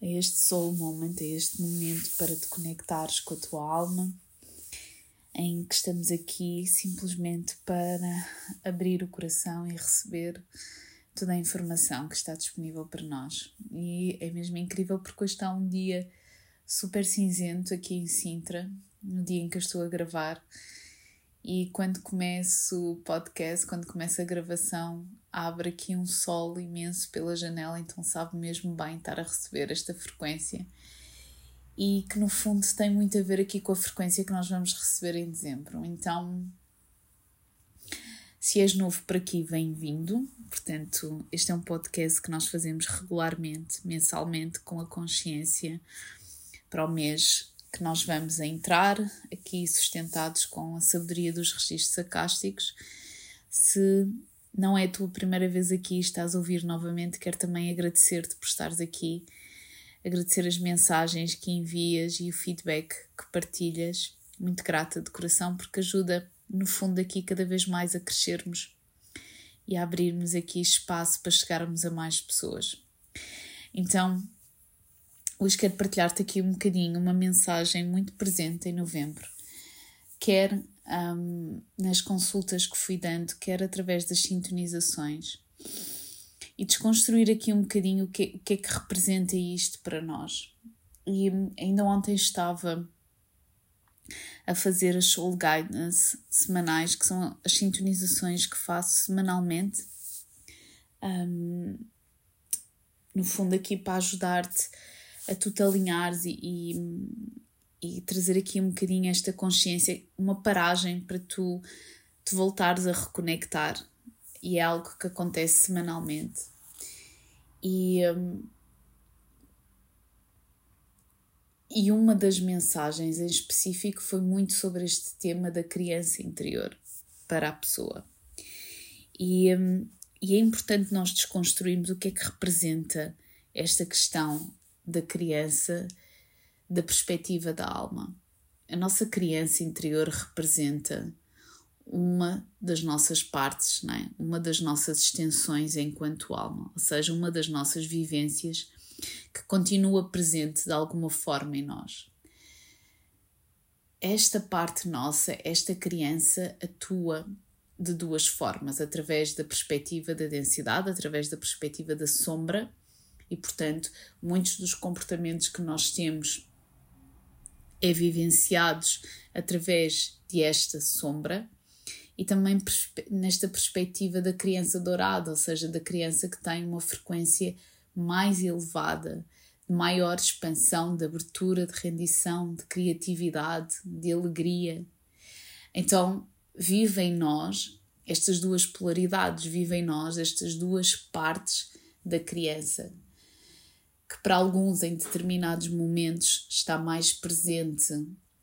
a este soul moment, a este momento para te conectares com a tua alma, em que estamos aqui simplesmente para abrir o coração e receber toda a informação que está disponível para nós. E é mesmo incrível porque hoje está um dia super cinzento aqui em Sintra, no dia em que eu estou a gravar. E quando começo o podcast, quando começa a gravação, abre aqui um sol imenso pela janela, então sabe mesmo bem estar a receber esta frequência e que no fundo tem muito a ver aqui com a frequência que nós vamos receber em dezembro. Então, se és novo por aqui, bem-vindo. Portanto, este é um podcast que nós fazemos regularmente, mensalmente, com a consciência para o mês que nós vamos entrar, aqui sustentados com a sabedoria dos registros acásticos. Se não é a tua primeira vez aqui, estás a ouvir novamente, quero também agradecer-te por estares aqui, agradecer as mensagens que envias e o feedback que partilhas. Muito grata de coração, porque ajuda, no fundo, aqui cada vez mais a crescermos e a abrirmos aqui espaço para chegarmos a mais pessoas. Então, hoje quero partilhar-te aqui um bocadinho uma mensagem muito presente em novembro, quer um, nas consultas que fui dando, quer através das sintonizações, e desconstruir aqui um bocadinho o que, o que é que representa isto para nós. E ainda ontem estava a fazer as soul guidance semanais, que são as sintonizações que faço semanalmente. Um, no fundo, aqui para ajudar-te a tu te alinhares e, e, e trazer aqui um bocadinho esta consciência, uma paragem para tu te voltares a reconectar. E é algo que acontece semanalmente. E, um, e uma das mensagens em específico foi muito sobre este tema da criança interior para a pessoa. E, um, e é importante nós desconstruirmos o que é que representa esta questão da criança da perspectiva da alma. A nossa criança interior representa uma das nossas partes, é? uma das nossas extensões enquanto alma, ou seja, uma das nossas vivências que continua presente de alguma forma em nós. Esta parte nossa, esta criança, atua de duas formas: através da perspectiva da densidade, através da perspectiva da sombra, e portanto, muitos dos comportamentos que nós temos é vivenciados através de esta sombra e também nesta perspectiva da criança dourada, ou seja, da criança que tem uma frequência mais elevada, de maior expansão, de abertura, de rendição, de criatividade, de alegria. Então, vive em nós estas duas polaridades, vive em nós estas duas partes da criança, que para alguns em determinados momentos está mais presente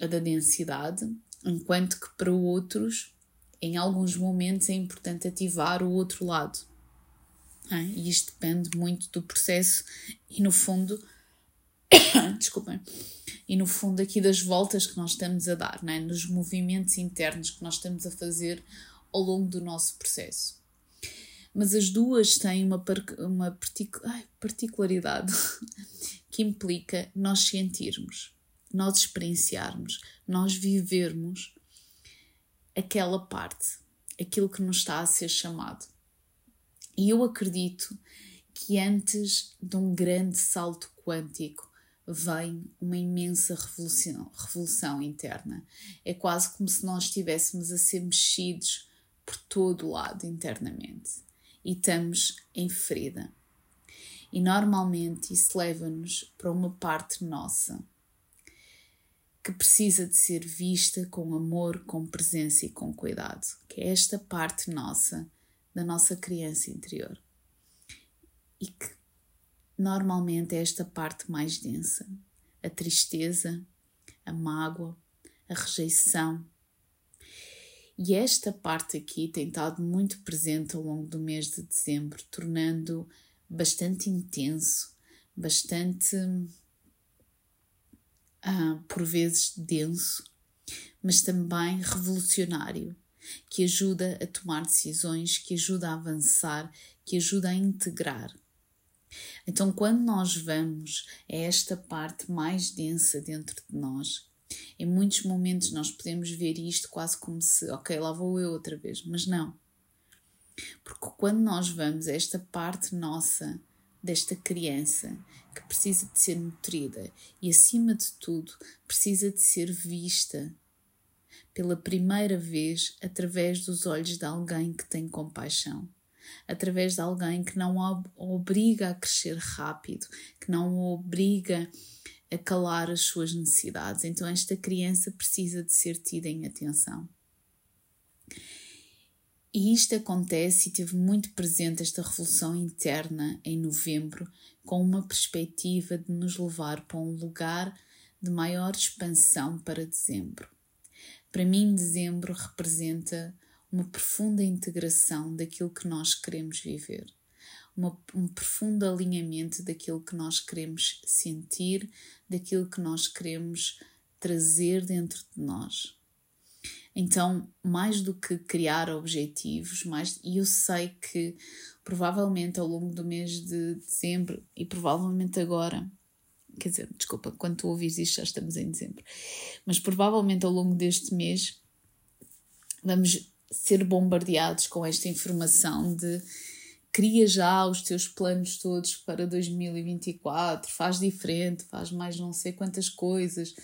a da densidade, enquanto que para outros, em alguns momentos, é importante ativar o outro lado. É? E isto depende muito do processo e, no fundo, desculpem, e no fundo aqui das voltas que nós estamos a dar, é? nos movimentos internos que nós estamos a fazer ao longo do nosso processo mas as duas têm uma, uma ai, particularidade que implica nós sentirmos, nós experienciarmos, nós vivermos aquela parte, aquilo que nos está a ser chamado. E eu acredito que antes de um grande salto quântico vem uma imensa revolução, revolução interna. É quase como se nós estivéssemos a ser mexidos por todo o lado internamente e estamos em ferida. E normalmente isso leva-nos para uma parte nossa que precisa de ser vista com amor, com presença e com cuidado, que é esta parte nossa da nossa criança interior. E que normalmente é esta parte mais densa: a tristeza, a mágoa, a rejeição. E esta parte aqui tem estado muito presente ao longo do mês de dezembro, tornando bastante intenso, bastante, ah, por vezes, denso, mas também revolucionário, que ajuda a tomar decisões, que ajuda a avançar, que ajuda a integrar. Então, quando nós vamos a esta parte mais densa dentro de nós, em muitos momentos nós podemos ver isto quase como se, ok, lá vou eu outra vez, mas não. Porque quando nós vamos a esta parte nossa, desta criança, que precisa de ser nutrida e, acima de tudo, precisa de ser vista pela primeira vez através dos olhos de alguém que tem compaixão através de alguém que não a obriga a crescer rápido, que não o obriga a calar as suas necessidades. Então, esta criança precisa de ser tida em atenção. E isto acontece e teve muito presente esta revolução interna em novembro, com uma perspectiva de nos levar para um lugar de maior expansão para dezembro. Para mim, dezembro representa uma profunda integração daquilo que nós queremos viver, uma, um profundo alinhamento daquilo que nós queremos sentir, daquilo que nós queremos trazer dentro de nós. Então, mais do que criar objetivos, mais e eu sei que provavelmente ao longo do mês de dezembro e provavelmente agora, quer dizer, desculpa, quando tu ouvires isto já estamos em dezembro, mas provavelmente ao longo deste mês vamos ser bombardeados com esta informação de cria já os teus planos todos para 2024, faz diferente, faz mais não sei quantas coisas,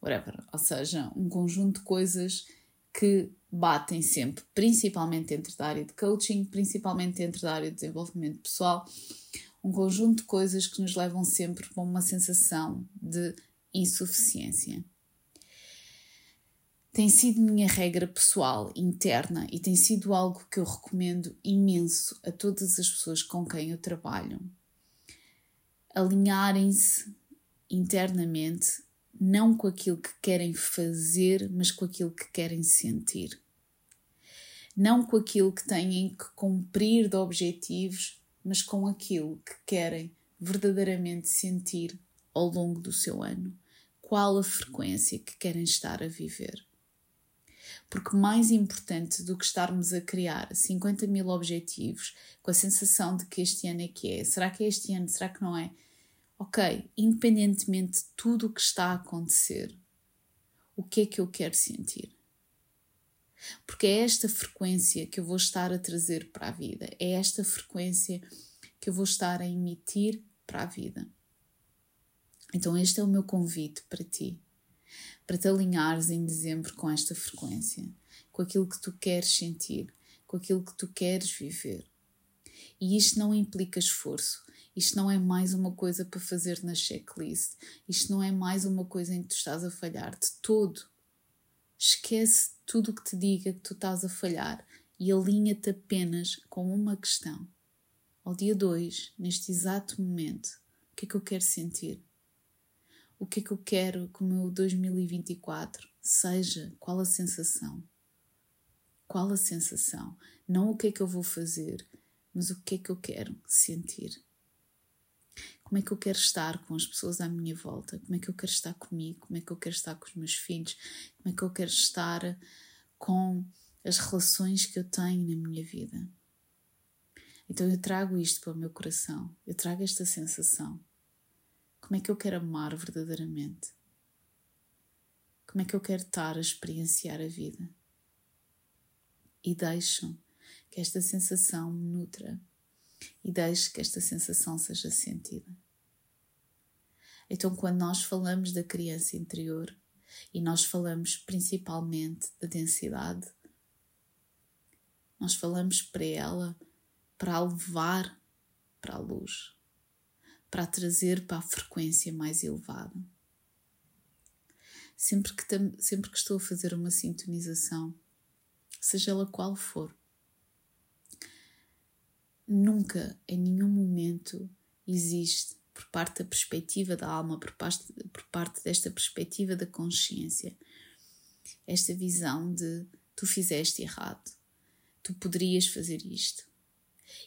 whatever. Ou seja, um conjunto de coisas que batem sempre, principalmente dentro da área de coaching, principalmente dentro da área de desenvolvimento pessoal, um conjunto de coisas que nos levam sempre para uma sensação de insuficiência tem sido minha regra pessoal, interna, e tem sido algo que eu recomendo imenso a todas as pessoas com quem eu trabalho. Alinharem-se internamente, não com aquilo que querem fazer, mas com aquilo que querem sentir. Não com aquilo que têm que cumprir de objetivos, mas com aquilo que querem verdadeiramente sentir ao longo do seu ano. Qual a frequência que querem estar a viver? Porque mais importante do que estarmos a criar 50 mil objetivos com a sensação de que este ano é que é, será que é este ano, será que não é? Ok, independentemente de tudo o que está a acontecer, o que é que eu quero sentir? Porque é esta frequência que eu vou estar a trazer para a vida, é esta frequência que eu vou estar a emitir para a vida. Então, este é o meu convite para ti para te alinhares em dezembro com esta frequência, com aquilo que tu queres sentir, com aquilo que tu queres viver. E isto não implica esforço, isto não é mais uma coisa para fazer na checklist, isto não é mais uma coisa em que tu estás a falhar de todo. Esquece tudo o que te diga que tu estás a falhar e alinha-te apenas com uma questão. Ao dia 2, neste exato momento, o que é que eu quero sentir? O que é que eu quero que o meu 2024 seja, qual a sensação. Qual a sensação? Não o que é que eu vou fazer, mas o que é que eu quero sentir. Como é que eu quero estar com as pessoas à minha volta? Como é que eu quero estar comigo? Como é que eu quero estar com os meus filhos? Como é que eu quero estar com as relações que eu tenho na minha vida? Então eu trago isto para o meu coração, eu trago esta sensação como é que eu quero amar verdadeiramente? Como é que eu quero estar a experienciar a vida? E deixo que esta sensação me nutra e deixo que esta sensação seja sentida. Então, quando nós falamos da criança interior e nós falamos principalmente da densidade, nós falamos para ela para a levar para a luz para a trazer para a frequência mais elevada. Sempre que, sempre que estou a fazer uma sintonização, seja ela qual for, nunca, em nenhum momento, existe por parte da perspectiva da alma, por parte, por parte desta perspectiva da consciência, esta visão de tu fizeste errado, tu poderias fazer isto.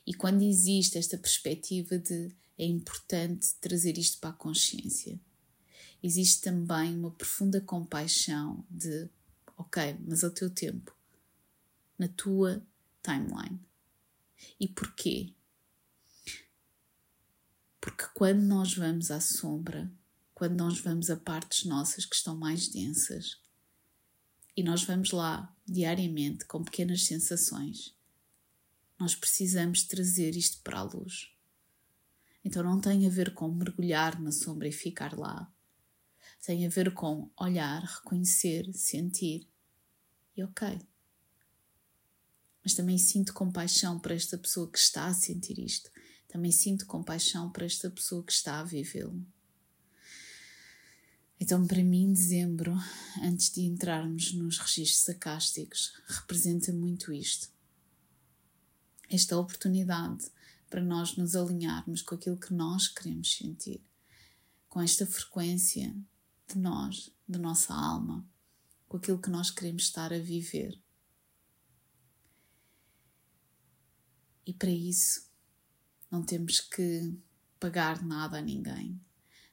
E quando existe esta perspectiva de é importante trazer isto para a consciência, existe também uma profunda compaixão de ok, mas ao teu tempo, na tua timeline. E porquê? Porque quando nós vamos à sombra, quando nós vamos a partes nossas que estão mais densas, e nós vamos lá diariamente com pequenas sensações, nós precisamos trazer isto para a luz. Então não tem a ver com mergulhar na sombra e ficar lá. Tem a ver com olhar, reconhecer, sentir. E ok. Mas também sinto compaixão para esta pessoa que está a sentir isto também sinto compaixão para esta pessoa que está a vivê-lo. Então, para mim, dezembro, antes de entrarmos nos registros sacásticos, representa muito isto. Esta oportunidade para nós nos alinharmos com aquilo que nós queremos sentir, com esta frequência de nós, da nossa alma, com aquilo que nós queremos estar a viver. E para isso, não temos que pagar nada a ninguém,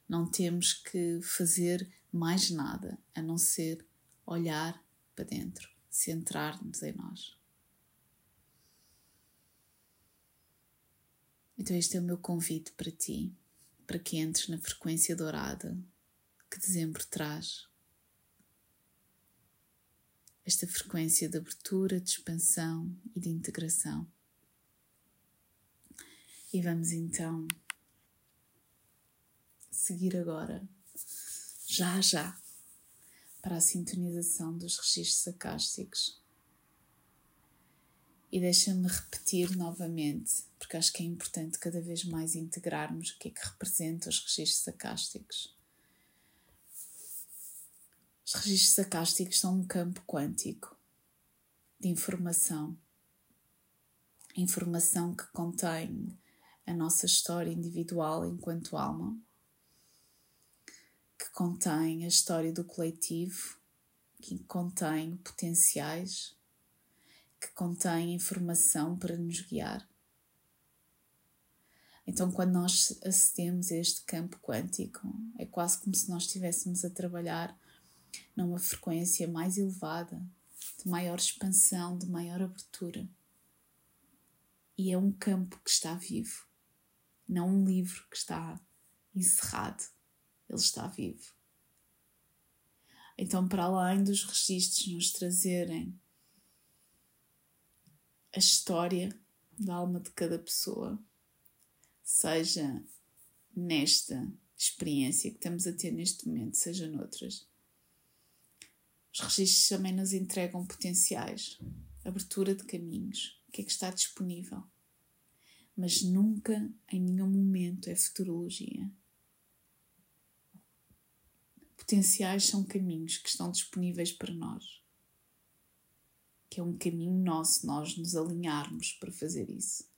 não temos que fazer mais nada a não ser olhar para dentro, centrar-nos em nós. Então, este é o meu convite para ti, para que entres na frequência dourada que dezembro traz. Esta frequência de abertura, de expansão e de integração. E vamos então seguir agora, já já, para a sintonização dos registros sacásticos. E deixa-me repetir novamente, porque acho que é importante cada vez mais integrarmos o que é que representa os registros sacásticos. Os registros sacásticos são um campo quântico de informação. Informação que contém a nossa história individual enquanto alma, que contém a história do coletivo, que contém potenciais, que contém informação para nos guiar. Então, quando nós acedemos a este campo quântico, é quase como se nós estivéssemos a trabalhar numa frequência mais elevada, de maior expansão, de maior abertura. E é um campo que está vivo não um livro que está encerrado, ele está vivo. Então, para além dos registros nos trazerem a história da alma de cada pessoa, seja nesta experiência que estamos a ter neste momento, seja noutras. Os registros também nos entregam potenciais, abertura de caminhos, o que é que está disponível mas nunca, em nenhum momento, é futurologia. Potenciais são caminhos que estão disponíveis para nós, que é um caminho nosso, nós nos alinharmos para fazer isso.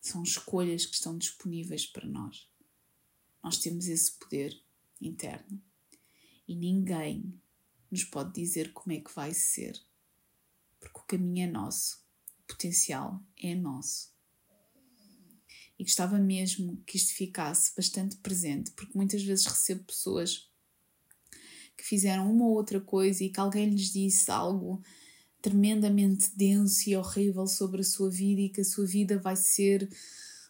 São escolhas que estão disponíveis para nós. Nós temos esse poder interno e ninguém nos pode dizer como é que vai ser, porque o caminho é nosso, o potencial é nosso e gostava mesmo que isto ficasse bastante presente, porque muitas vezes recebo pessoas que fizeram uma ou outra coisa e que alguém lhes disse algo tremendamente denso e horrível sobre a sua vida e que a sua vida vai ser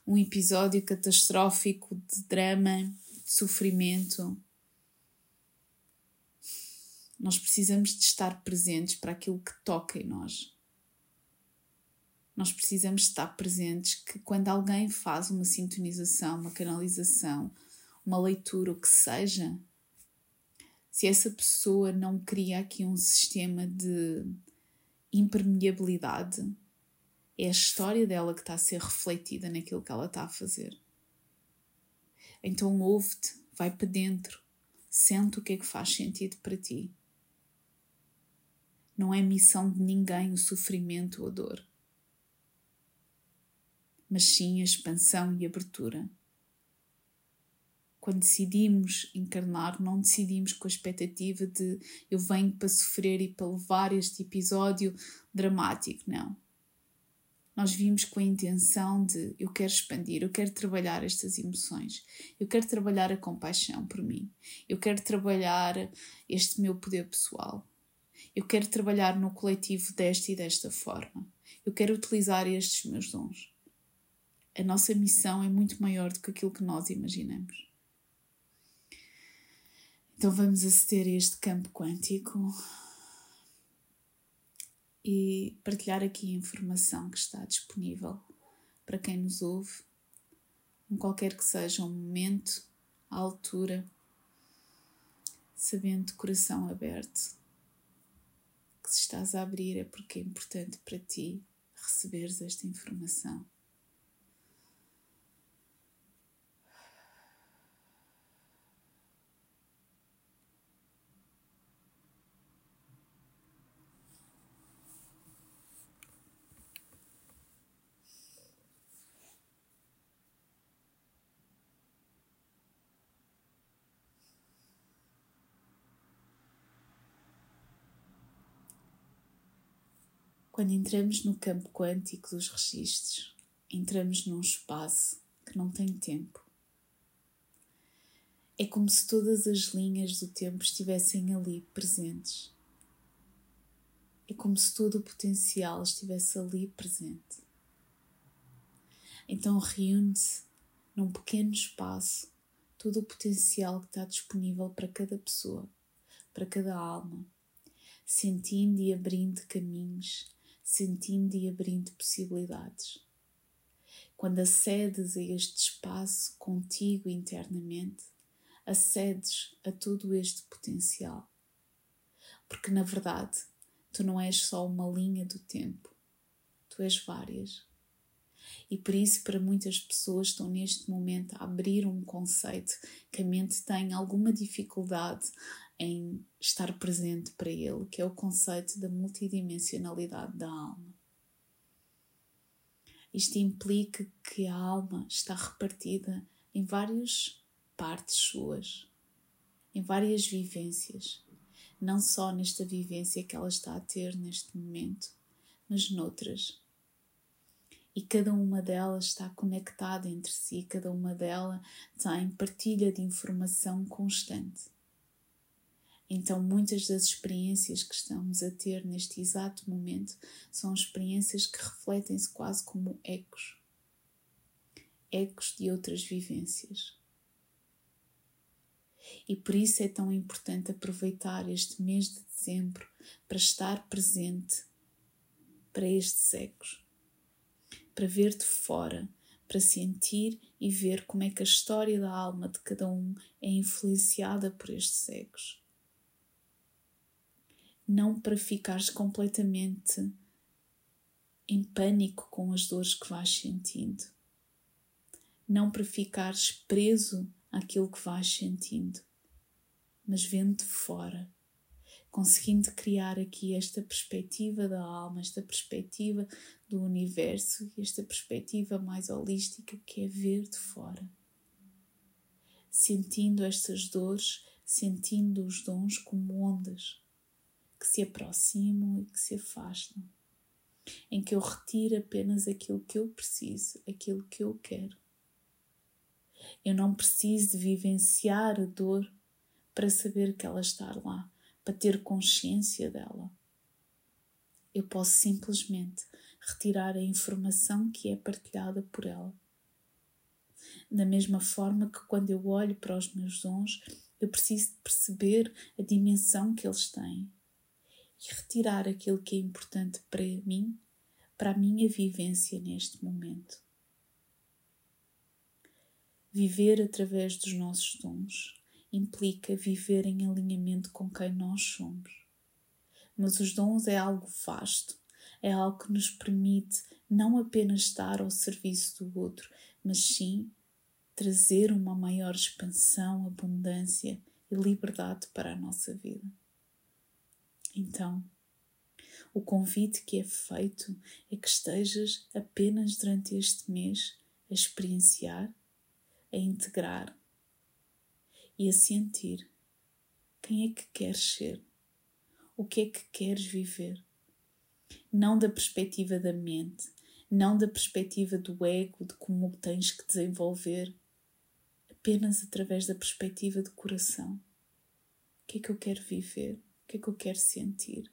um episódio catastrófico de drama, de sofrimento. Nós precisamos de estar presentes para aquilo que toca em nós nós precisamos estar presentes que quando alguém faz uma sintonização, uma canalização, uma leitura, o que seja, se essa pessoa não cria aqui um sistema de impermeabilidade, é a história dela que está a ser refletida naquilo que ela está a fazer. Então ouve-te, vai para dentro, sente o que é que faz sentido para ti. Não é missão de ninguém o sofrimento ou a dor mas sim a expansão e abertura quando decidimos encarnar, não decidimos com a expectativa de eu venho para sofrer e para levar este episódio dramático, não. Nós vimos com a intenção de eu quero expandir, eu quero trabalhar estas emoções, eu quero trabalhar a compaixão por mim, eu quero trabalhar este meu poder pessoal, eu quero trabalhar no coletivo desta e desta forma, eu quero utilizar estes meus dons. A nossa missão é muito maior do que aquilo que nós imaginamos. Então vamos aceder a este campo quântico e partilhar aqui a informação que está disponível para quem nos ouve, em qualquer que seja o momento, a altura, sabendo de coração aberto que se estás a abrir é porque é importante para ti receberes esta informação. Quando entramos no campo quântico dos registros, entramos num espaço que não tem tempo. É como se todas as linhas do tempo estivessem ali presentes. É como se todo o potencial estivesse ali presente. Então reúne-se num pequeno espaço todo o potencial que está disponível para cada pessoa, para cada alma, sentindo e abrindo caminhos sentindo e abrindo possibilidades. Quando acedes a este espaço contigo internamente, acedes a todo este potencial. Porque na verdade, tu não és só uma linha do tempo, tu és várias. E por isso, para muitas pessoas, estão neste momento a abrir um conceito que a mente tem alguma dificuldade em estar presente para ele, que é o conceito da multidimensionalidade da alma. Isto implica que a alma está repartida em várias partes suas, em várias vivências, não só nesta vivência que ela está a ter neste momento, mas noutras. E cada uma delas está conectada entre si, cada uma delas tem partilha de informação constante. Então, muitas das experiências que estamos a ter neste exato momento são experiências que refletem-se quase como ecos. Ecos de outras vivências. E por isso é tão importante aproveitar este mês de dezembro para estar presente para estes ecos, para ver de fora, para sentir e ver como é que a história da alma de cada um é influenciada por estes ecos não para ficares completamente em pânico com as dores que vais sentindo, não para ficares preso àquilo que vais sentindo, mas vendo de fora, conseguindo criar aqui esta perspectiva da alma, esta perspectiva do universo esta perspectiva mais holística que é ver de fora. Sentindo estas dores, sentindo os dons como ondas que se aproximam e que se afastam, em que eu retiro apenas aquilo que eu preciso, aquilo que eu quero. Eu não preciso de vivenciar a dor para saber que ela está lá, para ter consciência dela. Eu posso simplesmente retirar a informação que é partilhada por ela. Da mesma forma que quando eu olho para os meus dons, eu preciso perceber a dimensão que eles têm e retirar aquilo que é importante para mim, para a minha vivência neste momento. Viver através dos nossos dons implica viver em alinhamento com quem nós somos. Mas os dons é algo vasto, é algo que nos permite não apenas estar ao serviço do outro, mas sim trazer uma maior expansão, abundância e liberdade para a nossa vida. Então, o convite que é feito é que estejas apenas durante este mês a experienciar, a integrar, e a sentir quem é que queres ser, o que é que queres viver. Não da perspectiva da mente, não da perspectiva do ego, de como tens que desenvolver, apenas através da perspectiva do coração. O que é que eu quero viver? Que é que eu quero sentir?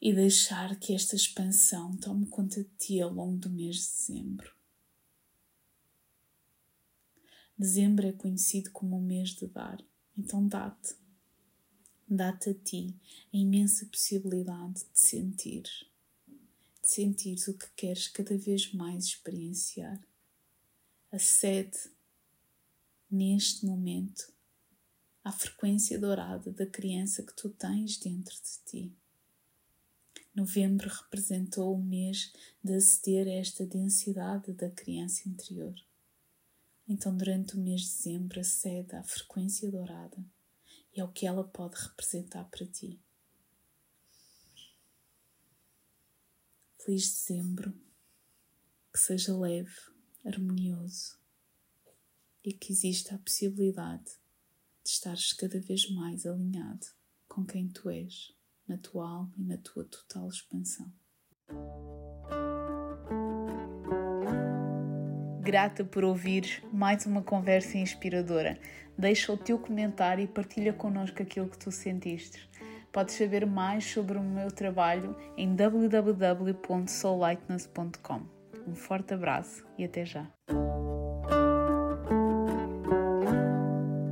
E deixar que esta expansão tome conta de ti ao longo do mês de dezembro. Dezembro é conhecido como o mês de dar, então dá-te. Dá-te a ti a imensa possibilidade de sentir, de sentir o que queres cada vez mais experienciar. Acede neste momento à frequência dourada da criança que tu tens dentro de ti. Novembro representou o mês de aceder a esta densidade da criança interior. Então, durante o mês de dezembro, acede à frequência dourada e ao que ela pode representar para ti. Feliz dezembro, que seja leve, harmonioso e que exista a possibilidade de estares cada vez mais alinhado com quem tu és, na tua alma e na tua total expansão. Grata por ouvir mais uma conversa inspiradora. Deixa o teu comentário e partilha connosco aquilo que tu sentiste. Podes saber mais sobre o meu trabalho em www.soullightness.com. Um forte abraço e até já.